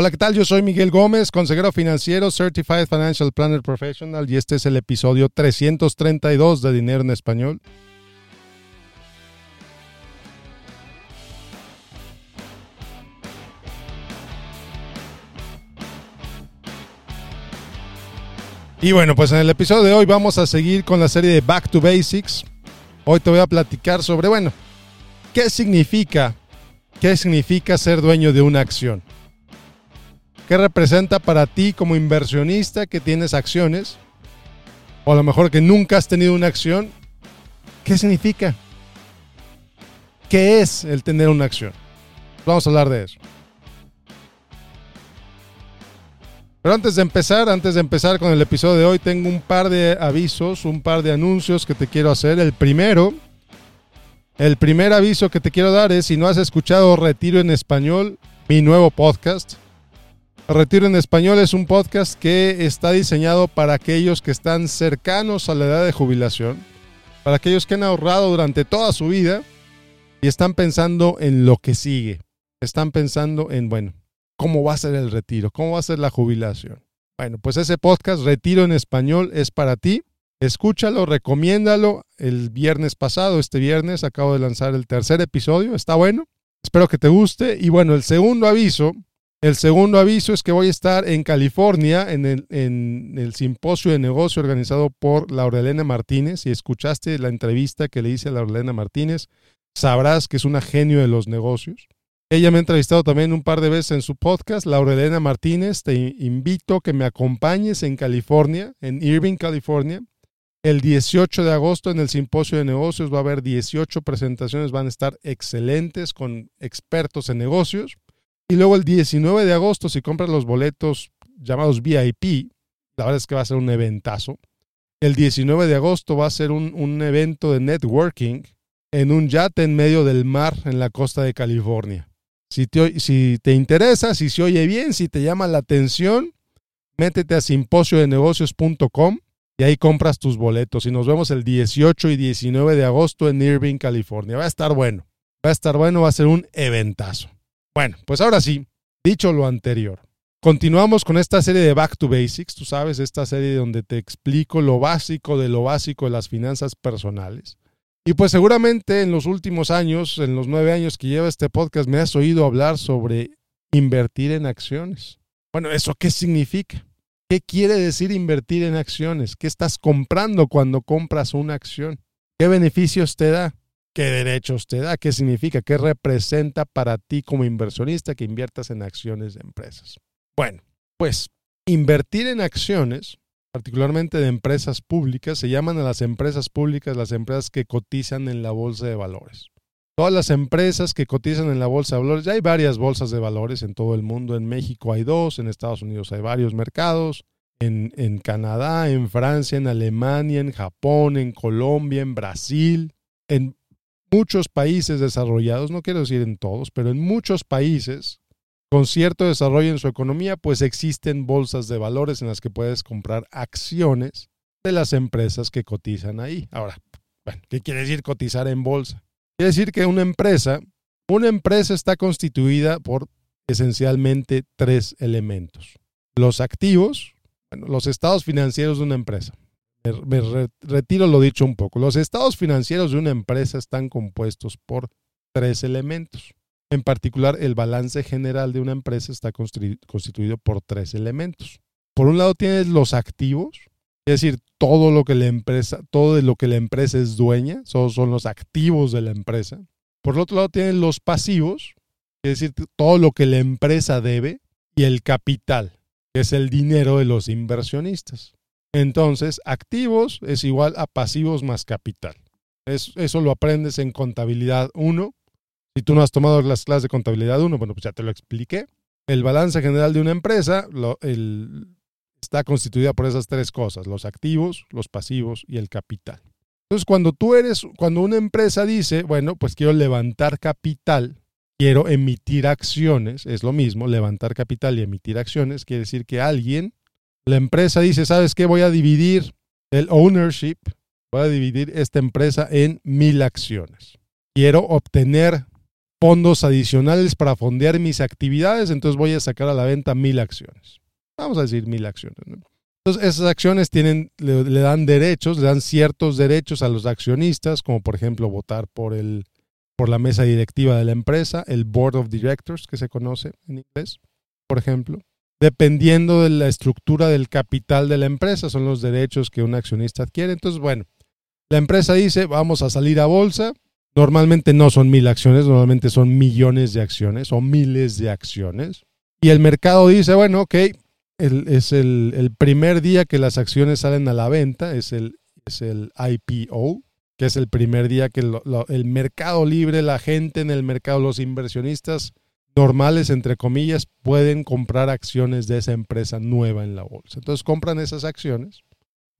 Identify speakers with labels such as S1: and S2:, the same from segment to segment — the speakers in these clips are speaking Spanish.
S1: Hola, ¿qué tal? Yo soy Miguel Gómez, consejero financiero, Certified Financial Planner Professional, y este es el episodio 332 de Dinero en Español. Y bueno, pues en el episodio de hoy vamos a seguir con la serie de Back to Basics. Hoy te voy a platicar sobre, bueno, ¿qué significa? ¿Qué significa ser dueño de una acción? ¿Qué representa para ti como inversionista que tienes acciones? O a lo mejor que nunca has tenido una acción. ¿Qué significa? ¿Qué es el tener una acción? Vamos a hablar de eso. Pero antes de empezar, antes de empezar con el episodio de hoy, tengo un par de avisos, un par de anuncios que te quiero hacer. El primero, el primer aviso que te quiero dar es si no has escuchado Retiro en Español, mi nuevo podcast. Retiro en Español es un podcast que está diseñado para aquellos que están cercanos a la edad de jubilación, para aquellos que han ahorrado durante toda su vida y están pensando en lo que sigue. Están pensando en, bueno, cómo va a ser el retiro, cómo va a ser la jubilación. Bueno, pues ese podcast Retiro en Español es para ti. Escúchalo, recomiéndalo. El viernes pasado, este viernes, acabo de lanzar el tercer episodio. Está bueno. Espero que te guste. Y bueno, el segundo aviso, el segundo aviso es que voy a estar en California en el, simposio de negocio organizado por Laurelena Martínez. Si escuchaste la entrevista que le hice a Laurelena Martínez, sabrás que es una genio de los negocios. Ella me ha entrevistado también un par de veces en su podcast, Laurelena Martínez. Te invito a que me acompañes en California, en Irving, California. El 18 de agosto en el simposio de negocios va a haber 18 presentaciones, van a estar excelentes con expertos en negocios. Y luego el 19 de agosto, si compras los boletos llamados VIP, la verdad es que va a ser un eventazo. El 19 de agosto va a ser un, evento de networking en un yate en medio del mar en la costa de California. Si te, si te interesa, si se oye bien, si te llama la atención, métete a simposiodenegocios.com y ahí compras tus boletos. Y nos vemos el 18 y 19 de agosto en Irving, California. Va a estar bueno. Va a estar bueno, va a ser un eventazo. Bueno, pues ahora sí, dicho lo anterior, continuamos con esta serie de Back to Basics. Tú sabes, esta serie donde te explico lo básico de lo básico de las finanzas personales. Y pues seguramente en los últimos años, en los nueve años que lleva este podcast, me has oído hablar sobre invertir en acciones. Bueno, ¿eso qué significa? ¿Qué quiere decir invertir en acciones? ¿Qué estás comprando cuando compras una acción? ¿Qué beneficios te da? ¿Qué derechos te da? ¿Qué significa? ¿Qué representa para ti como inversionista que inviertas en acciones de empresas? Bueno, pues invertir en acciones particularmente de empresas públicas, se llaman a las empresas públicas las empresas que cotizan en la bolsa de valores. Todas las empresas que cotizan en la bolsa de valores, ya hay varias bolsas de valores en todo el mundo, en México hay dos, en Estados Unidos hay varios mercados, en, en Canadá, en Francia, en Alemania, en Japón, en Colombia, en Brasil, en muchos países desarrollados, no quiero decir en todos, pero en muchos países con cierto desarrollo en su economía, pues existen bolsas de valores en las que puedes comprar acciones de las empresas que cotizan ahí. Ahora, bueno, ¿qué quiere decir cotizar en bolsa? Quiere decir que una empresa, una empresa está constituida por esencialmente tres elementos. Los activos, bueno, los estados financieros de una empresa. Me, retiro lo dicho un poco. Los estados financieros de una empresa están compuestos por tres elementos. En particular, el balance general de una empresa está constituido por tres elementos. Por un lado tienes los activos, es decir, todo lo que la empresa, todo de lo que la empresa es dueña, son, son los activos de la empresa. Por el otro lado tienes los pasivos, es decir, todo lo que la empresa debe, y el capital, que es el dinero de los inversionistas. Entonces, activos es igual a pasivos más capital. eso lo aprendes en contabilidad 1 si tú no has tomado las clases de contabilidad 1, bueno, pues ya te lo expliqué. El balance general de una empresa está constituida por esas tres cosas, los activos, los pasivos y el capital. Entonces, cuando tú eres, cuando una empresa dice, bueno, pues quiero levantar capital, quiero emitir acciones, es lo mismo, levantar capital y emitir acciones, quiere decir que alguien, la empresa dice, ¿sabes qué? Voy a dividir el ownership, voy a dividir esta empresa en mil acciones. Quiero obtener fondos adicionales para fondear mis actividades, entonces voy a sacar a la venta mil acciones. Vamos a decir mil acciones. Entonces, esas acciones tienen, le, dan derechos, le dan ciertos derechos a los accionistas, como por ejemplo votar por, el, por la mesa directiva de la empresa, el Board of Directors, que se conoce en inglés, por ejemplo. Dependiendo de la estructura del capital de la empresa, son los derechos que un accionista adquiere. Entonces, bueno, la empresa dice, vamos a salir a bolsa, Normalmente no son mil acciones, normalmente son millones de acciones o miles de acciones. Y el mercado dice, bueno, ok, es el, primer día que las acciones salen a la venta, es el, es el IPO, que es el primer día que el mercado libre, la gente en el mercado, los inversionistas normales, entre comillas, pueden comprar acciones de esa empresa nueva en la bolsa. Entonces compran esas acciones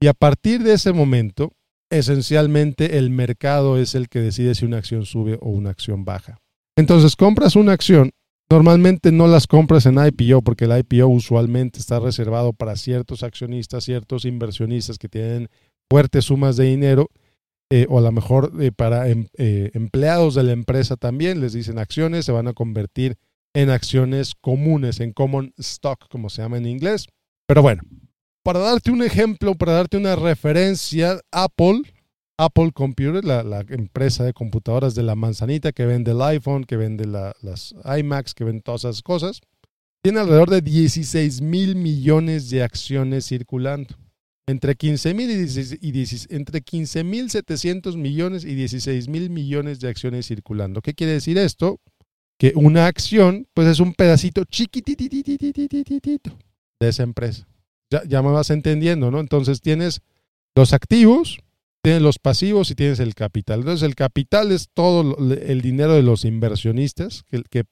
S1: y a partir de ese momento esencialmente el mercado es el que decide si una acción sube o una acción baja. Entonces, compras una acción, normalmente no las compras en IPO porque el IPO usualmente está reservado para ciertos accionistas, ciertos inversionistas que tienen fuertes sumas de dinero eh, o a lo mejor eh, para em, eh, empleados de la empresa también les dicen acciones, se van a convertir en acciones comunes, en common stock, como se llama en inglés. Pero bueno, para darte un ejemplo, para darte una referencia, Apple, Apple Computer, la, empresa de computadoras de la manzanita que vende el iPhone, que vende las iMacs, que vende todas esas cosas, tiene alrededor de 16 mil millones de acciones circulando. Entre 15 mil y, entre 15 mil 700 millones y 16 mil millones de acciones circulando. ¿Qué quiere decir esto? Que una acción, pues es un pedacito chiquititititititito de esa empresa. Ya, me vas entendiendo, ¿no? Entonces tienes los activos, tienes los pasivos y tienes el capital. Entonces el capital es todo el dinero de los inversionistas, que, que,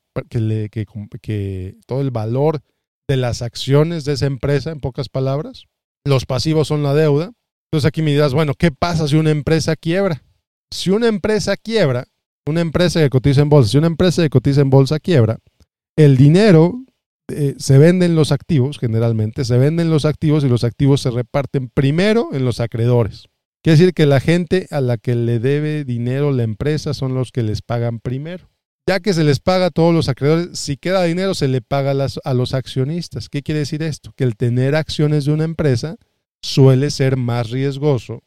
S1: que, todo el valor de las acciones de esa empresa, en pocas palabras. Los pasivos son la deuda. Entonces aquí me dirás, bueno, ¿qué pasa si una empresa quiebra? Si una empresa quiebra, una empresa que cotiza en bolsa, si una empresa que cotiza en bolsa quiebra, el dinero eh, se venden los activos, generalmente, se venden los activos y los activos se reparten primero en los acreedores. Quiere decir que la gente a la que le debe dinero la empresa son los que les pagan primero. Ya que se les paga a todos los acreedores, si queda dinero se le paga a los accionistas. ¿Qué quiere decir esto? Que el tener acciones de una empresa suele ser más riesgoso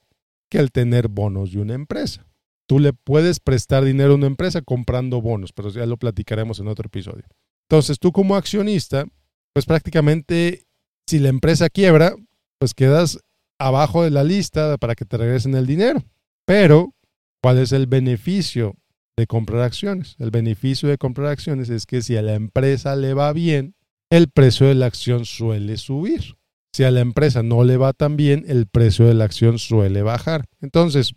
S1: que el tener bonos de una empresa. Tú le puedes prestar dinero a una empresa comprando bonos, pero ya lo platicaremos en otro episodio. Entonces tú como accionista, pues prácticamente si la empresa quiebra, pues quedas abajo de la lista para que te regresen el dinero. Pero, ¿cuál es el beneficio de comprar acciones? El beneficio de comprar acciones es que si a la empresa le va bien, el precio de la acción suele subir. Si a la empresa no le va tan bien, el precio de la acción suele bajar. Entonces,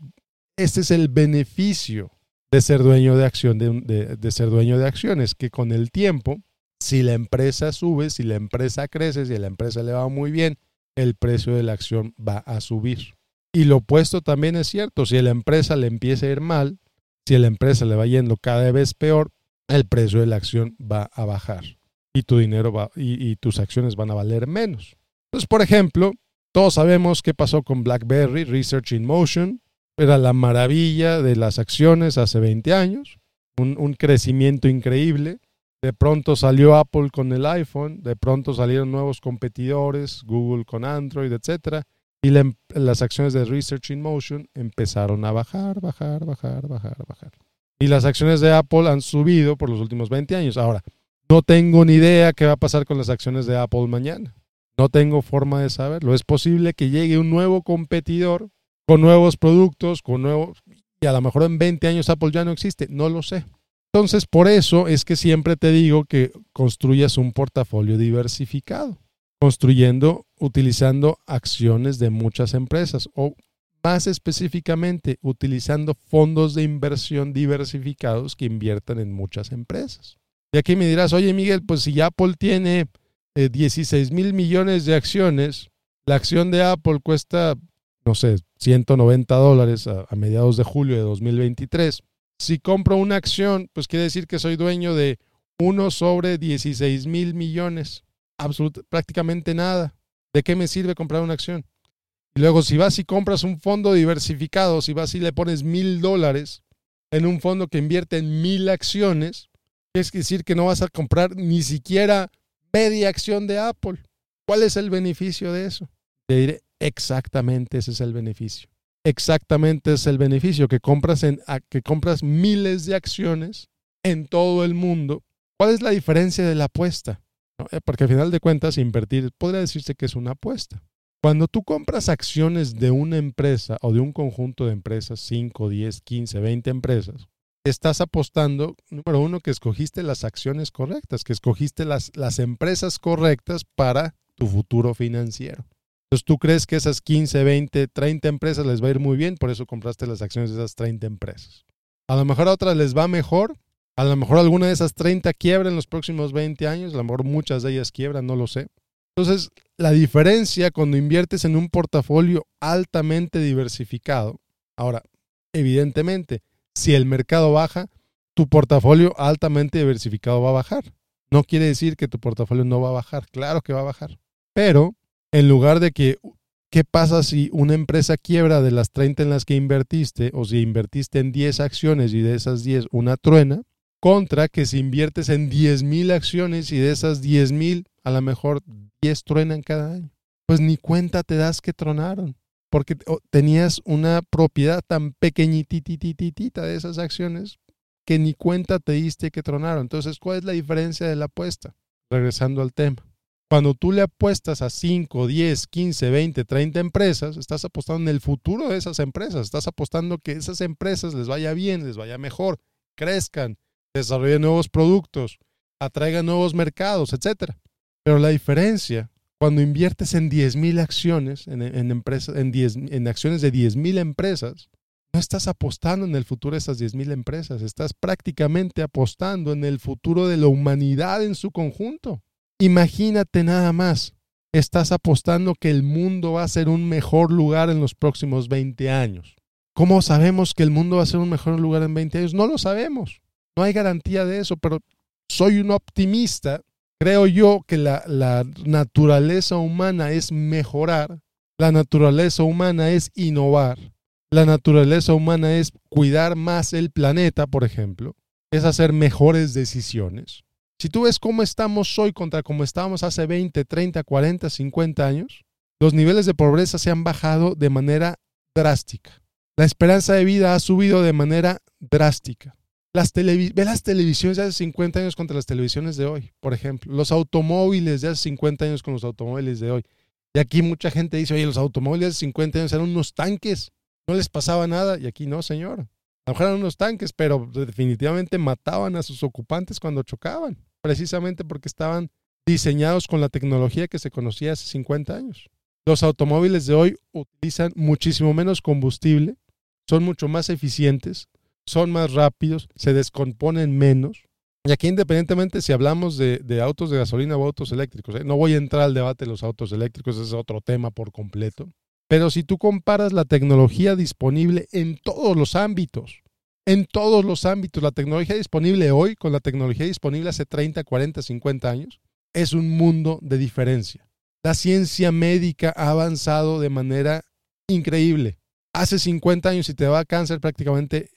S1: este es el beneficio de ser dueño de acción, de, ser dueño de acciones, que con el tiempo, si la empresa sube, si la empresa crece, si la empresa le va muy bien, el precio de la acción va a subir. Y lo opuesto también es cierto, si a la empresa le empieza a ir mal, si la empresa le va yendo cada vez peor, el precio de la acción va a bajar y tu dinero va y, y tus acciones van a valer menos. Entonces, por ejemplo, todos sabemos qué pasó con BlackBerry, Research in Motion, era la maravilla de las acciones hace 20 años, un, crecimiento increíble. De pronto salió Apple con el iPhone, de pronto salieron nuevos competidores, Google con Android, etc. Y em, las acciones de Research in Motion empezaron a bajar, bajar, bajar, bajar, bajar. Y las acciones de Apple han subido por los últimos 20 años. Ahora, no tengo ni idea qué va a pasar con las acciones de Apple mañana. No tengo forma de saberlo. Es posible que llegue un nuevo competidor con nuevos productos, con nuevos, y a lo mejor en 20 años Apple ya no existe, no lo sé. Entonces, por eso es que siempre te digo que construyas un portafolio diversificado, construyendo, utilizando acciones de muchas empresas o más específicamente utilizando fondos de inversión diversificados que inviertan en muchas empresas. Y aquí me dirás, oye Miguel, pues si Apple tiene 16 eh, mil millones de acciones, la acción de Apple cuesta no sé, 190 dólares a, mediados de julio de 2023. Si compro una acción, pues quiere decir que soy dueño de uno sobre 16 mil millones. prácticamente nada. ¿De qué me sirve comprar una acción? Y luego, si vas y compras un fondo diversificado, si vas y le pones mil dólares en un fondo que invierte en mil acciones, Es decir que no vas a comprar ni siquiera media acción de Apple. ¿Cuál es el beneficio de eso? Te diré exactamente ese es el beneficio. Exactamente es el beneficio que compras en que compras miles de acciones en todo el mundo. ¿Cuál es la diferencia de la apuesta? Eh, porque al final de cuentas invertir podría decirse que es una apuesta. Cuando tú compras acciones de una empresa o de un conjunto de empresas, 5, 10, 15, 20 empresas, estás apostando, número uno, que escogiste las acciones correctas, que escogiste las, las empresas correctas para tu futuro financiero. Entonces tú crees que esas 15, 20, 30 empresas les va a ir muy bien, por eso compraste las acciones de esas 30 empresas. A lo mejor a otras les va mejor, a lo mejor alguna de esas 30 quiebra en los próximos 20 años, a lo mejor muchas de ellas quiebran, no lo sé. Entonces, la diferencia cuando inviertes en un portafolio altamente diversificado, ahora, evidentemente, si el mercado baja, tu portafolio altamente diversificado va a bajar. No quiere decir que tu portafolio no va a bajar, claro que va a bajar. Pero en lugar de que, ¿qué pasa si una empresa quiebra de las 30 en las que invertiste o si invertiste en 10 acciones y de esas 10 una truena? Contra que si inviertes en 10 mil acciones y de esas 10 mil a lo mejor 10 truenan cada año. Pues ni cuenta te das que tronaron, porque tenías una propiedad tan pequeñititititita de esas acciones que ni cuenta te diste que tronaron. Entonces, ¿cuál es la diferencia de la apuesta? Regresando al tema. Cuando tú le apuestas a 5, 10, 15, 20, 30 empresas, estás apostando en el futuro de esas empresas. Estás apostando que esas empresas les vaya bien, les vaya mejor, crezcan, desarrollen nuevos productos, atraigan nuevos mercados, etcétera. Pero la diferencia, cuando inviertes en 10.000 acciones, en, empresas, en, en acciones de 10.000 empresas, no estás apostando en el futuro de esas 10.000 empresas, estás prácticamente apostando en el futuro de la humanidad en su conjunto. Imagínate nada más, estás apostando que el mundo va a ser un mejor lugar en los próximos 20 años. ¿Cómo sabemos que el mundo va a ser un mejor lugar en 20 años? No lo sabemos. No hay garantía de eso, pero soy un optimista Creo yo que la, naturaleza humana es mejorar, la naturaleza humana es innovar, la naturaleza humana es cuidar más el planeta, por ejemplo, es hacer mejores decisiones. Si tú ves cómo estamos hoy contra cómo estábamos hace 20, 30, 40, 50 años, los niveles de pobreza se han bajado de manera drástica. La esperanza de vida ha subido de manera drástica. Las ve las televisiones de hace 50 años contra las televisiones de hoy, por ejemplo. Los automóviles de hace 50 años con los automóviles de hoy. Y aquí mucha gente dice, oye, los automóviles de hace 50 años eran unos tanques, no les pasaba nada. Y aquí no, señor. A lo mejor eran unos tanques, pero definitivamente mataban a sus ocupantes cuando chocaban, precisamente porque estaban diseñados con la tecnología que se conocía hace 50 años. Los automóviles de hoy utilizan muchísimo menos combustible, son mucho más eficientes, son más rápidos, se descomponen menos. Y aquí independientemente si hablamos de, autos de gasolina o autos eléctricos, ¿eh? no voy a entrar al debate de los autos eléctricos, ese es otro tema por completo. Pero si tú comparas la tecnología disponible en todos los ámbitos, en todos los ámbitos, la tecnología disponible hoy con la tecnología disponible hace 30, 40, 50 años, es un mundo de diferencia. La ciencia médica ha avanzado de manera increíble. Hace 50 años, si te daba cáncer, prácticamente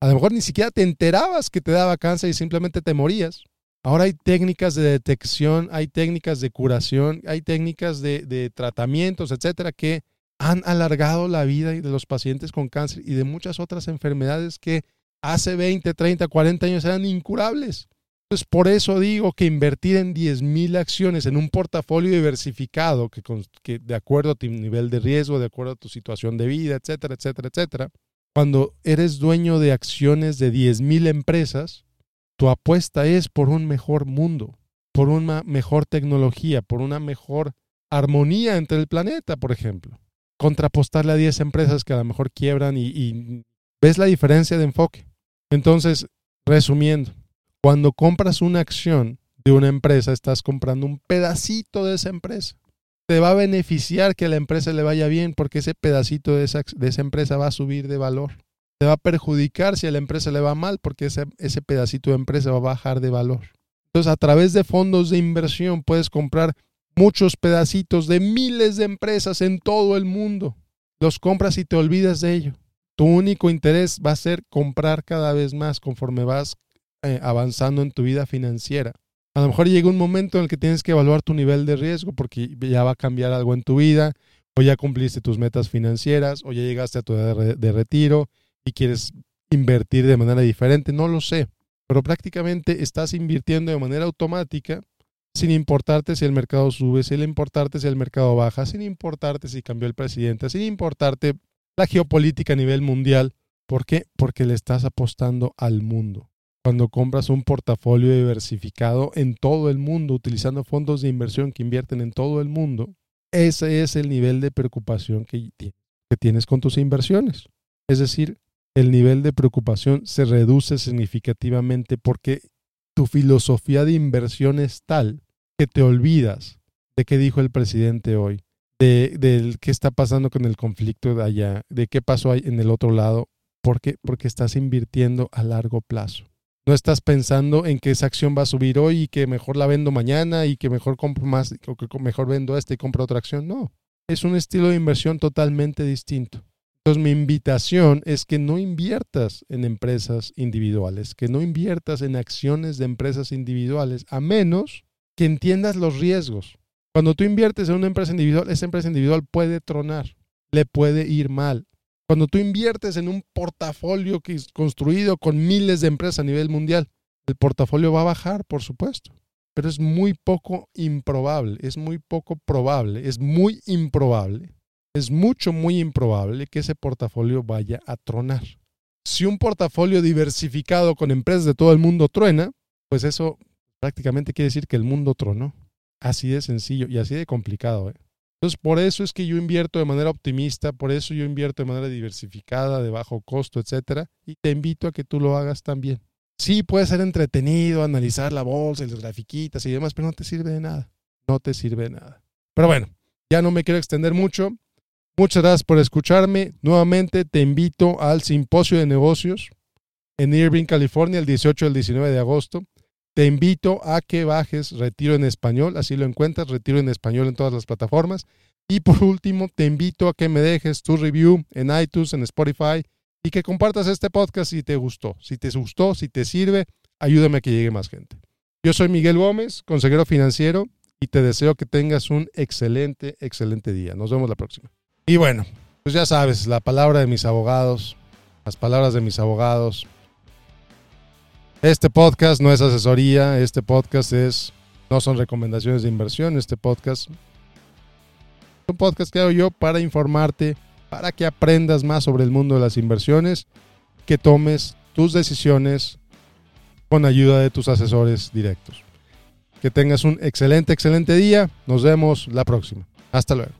S1: a lo mejor ni siquiera te enterabas que te daba cáncer y simplemente te morías. Ahora hay técnicas de detección, hay técnicas de curación, hay técnicas de, tratamientos, etcétera, que han alargado la vida de los pacientes con cáncer y de muchas otras enfermedades que hace 20, 30, 40 años eran incurables. Entonces, por eso digo que invertir en 10 mil acciones en un portafolio diversificado, que, que de acuerdo a tu nivel de riesgo, de acuerdo a tu situación de vida, etcétera, etcétera, etcétera, cuando eres dueño de acciones de 10.000 empresas, tu apuesta es por un mejor mundo, por una mejor tecnología, por una mejor armonía entre el planeta, por ejemplo. Contrapostarle a 10 empresas que a lo mejor quiebran y, ves la diferencia de enfoque. Entonces, resumiendo, cuando compras una acción de una empresa, estás comprando un pedacito de esa empresa te va a beneficiar que a la empresa le vaya bien porque ese pedacito de esa, de esa empresa va a subir de valor. Te va a perjudicar si a la empresa le va mal porque ese, ese pedacito de empresa va a bajar de valor. Entonces, a través de fondos de inversión puedes comprar muchos pedacitos de miles de empresas en todo el mundo. Los compras y te olvidas de ello. Tu único interés va a ser comprar cada vez más conforme vas eh, avanzando en tu vida financiera. A lo mejor llega un momento en el que tienes que evaluar tu nivel de riesgo porque ya va a cambiar algo en tu vida, o ya cumpliste tus metas financieras, o ya llegaste a tu edad de retiro y quieres invertir de manera diferente, no lo sé, pero prácticamente estás invirtiendo de manera automática sin importarte si el mercado sube, sin importarte si el mercado baja, sin importarte si cambió el presidente, sin importarte la geopolítica a nivel mundial. ¿Por qué? Porque le estás apostando al mundo. Cuando compras un portafolio diversificado en todo el mundo, utilizando fondos de inversión que invierten en todo el mundo, ese es el nivel de preocupación que, que tienes con tus inversiones. Es decir, el nivel de preocupación se reduce significativamente porque tu filosofía de inversión es tal que te olvidas de qué dijo el presidente hoy, de, qué está pasando con el conflicto de allá, de qué pasó en el otro lado. ¿Por qué? Porque estás invirtiendo a largo plazo. No estás pensando en que esa acción va a subir hoy y que mejor la vendo mañana y que mejor compro más o que mejor vendo esta y compro otra acción. No, es un estilo de inversión totalmente distinto. Entonces mi invitación es que no inviertas en empresas individuales, que no inviertas en acciones de empresas individuales, a menos que entiendas los riesgos. Cuando tú inviertes en una empresa individual, esa empresa individual puede tronar, le puede ir mal. Cuando tú inviertes en un portafolio que es construido con miles de empresas a nivel mundial, el portafolio va a bajar, por supuesto, pero es muy poco improbable, es muy poco probable, es muy improbable es mucho, muy improbable que ese portafolio vaya a tronar. Si un portafolio diversificado con empresas de todo el mundo truena, pues eso prácticamente quiere decir que el mundo tronó. Así de sencillo y así de complicado. ¿eh? Entonces, por eso es que yo invierto de manera optimista, por eso yo invierto de manera diversificada, de bajo costo, etcétera, y te invito a que tú lo hagas también. Sí, puede ser entretenido analizar la bolsa y las grafiquitas y demás, pero no te sirve de nada. No te sirve de nada. Pero bueno, ya no me quiero extender mucho. Muchas gracias por escucharme. Nuevamente te invito al simposio de negocios en Irving, California, el 18 al 19 de agosto. Te invito a que bajes Retiro en Español, así lo encuentras, Retiro en Español en todas las plataformas. Y por último, te invito a que me dejes tu review en iTunes, en Spotify y que compartas este podcast si te gustó. Si te gustó, si te sirve, ayúdame a que llegue más gente. Yo soy Miguel Gómez, consejero financiero, y te deseo que tengas un excelente, excelente día. Nos vemos la próxima. Y bueno, pues ya sabes, la palabra de mis abogados, las palabras de mis abogados. Este podcast no es asesoría, este podcast es, no son recomendaciones de inversión, este podcast es un podcast que hago yo para informarte, para que aprendas más sobre el mundo de las inversiones, que tomes tus decisiones con ayuda de tus asesores directos. Que tengas un excelente, excelente día. Nos vemos la próxima. Hasta luego.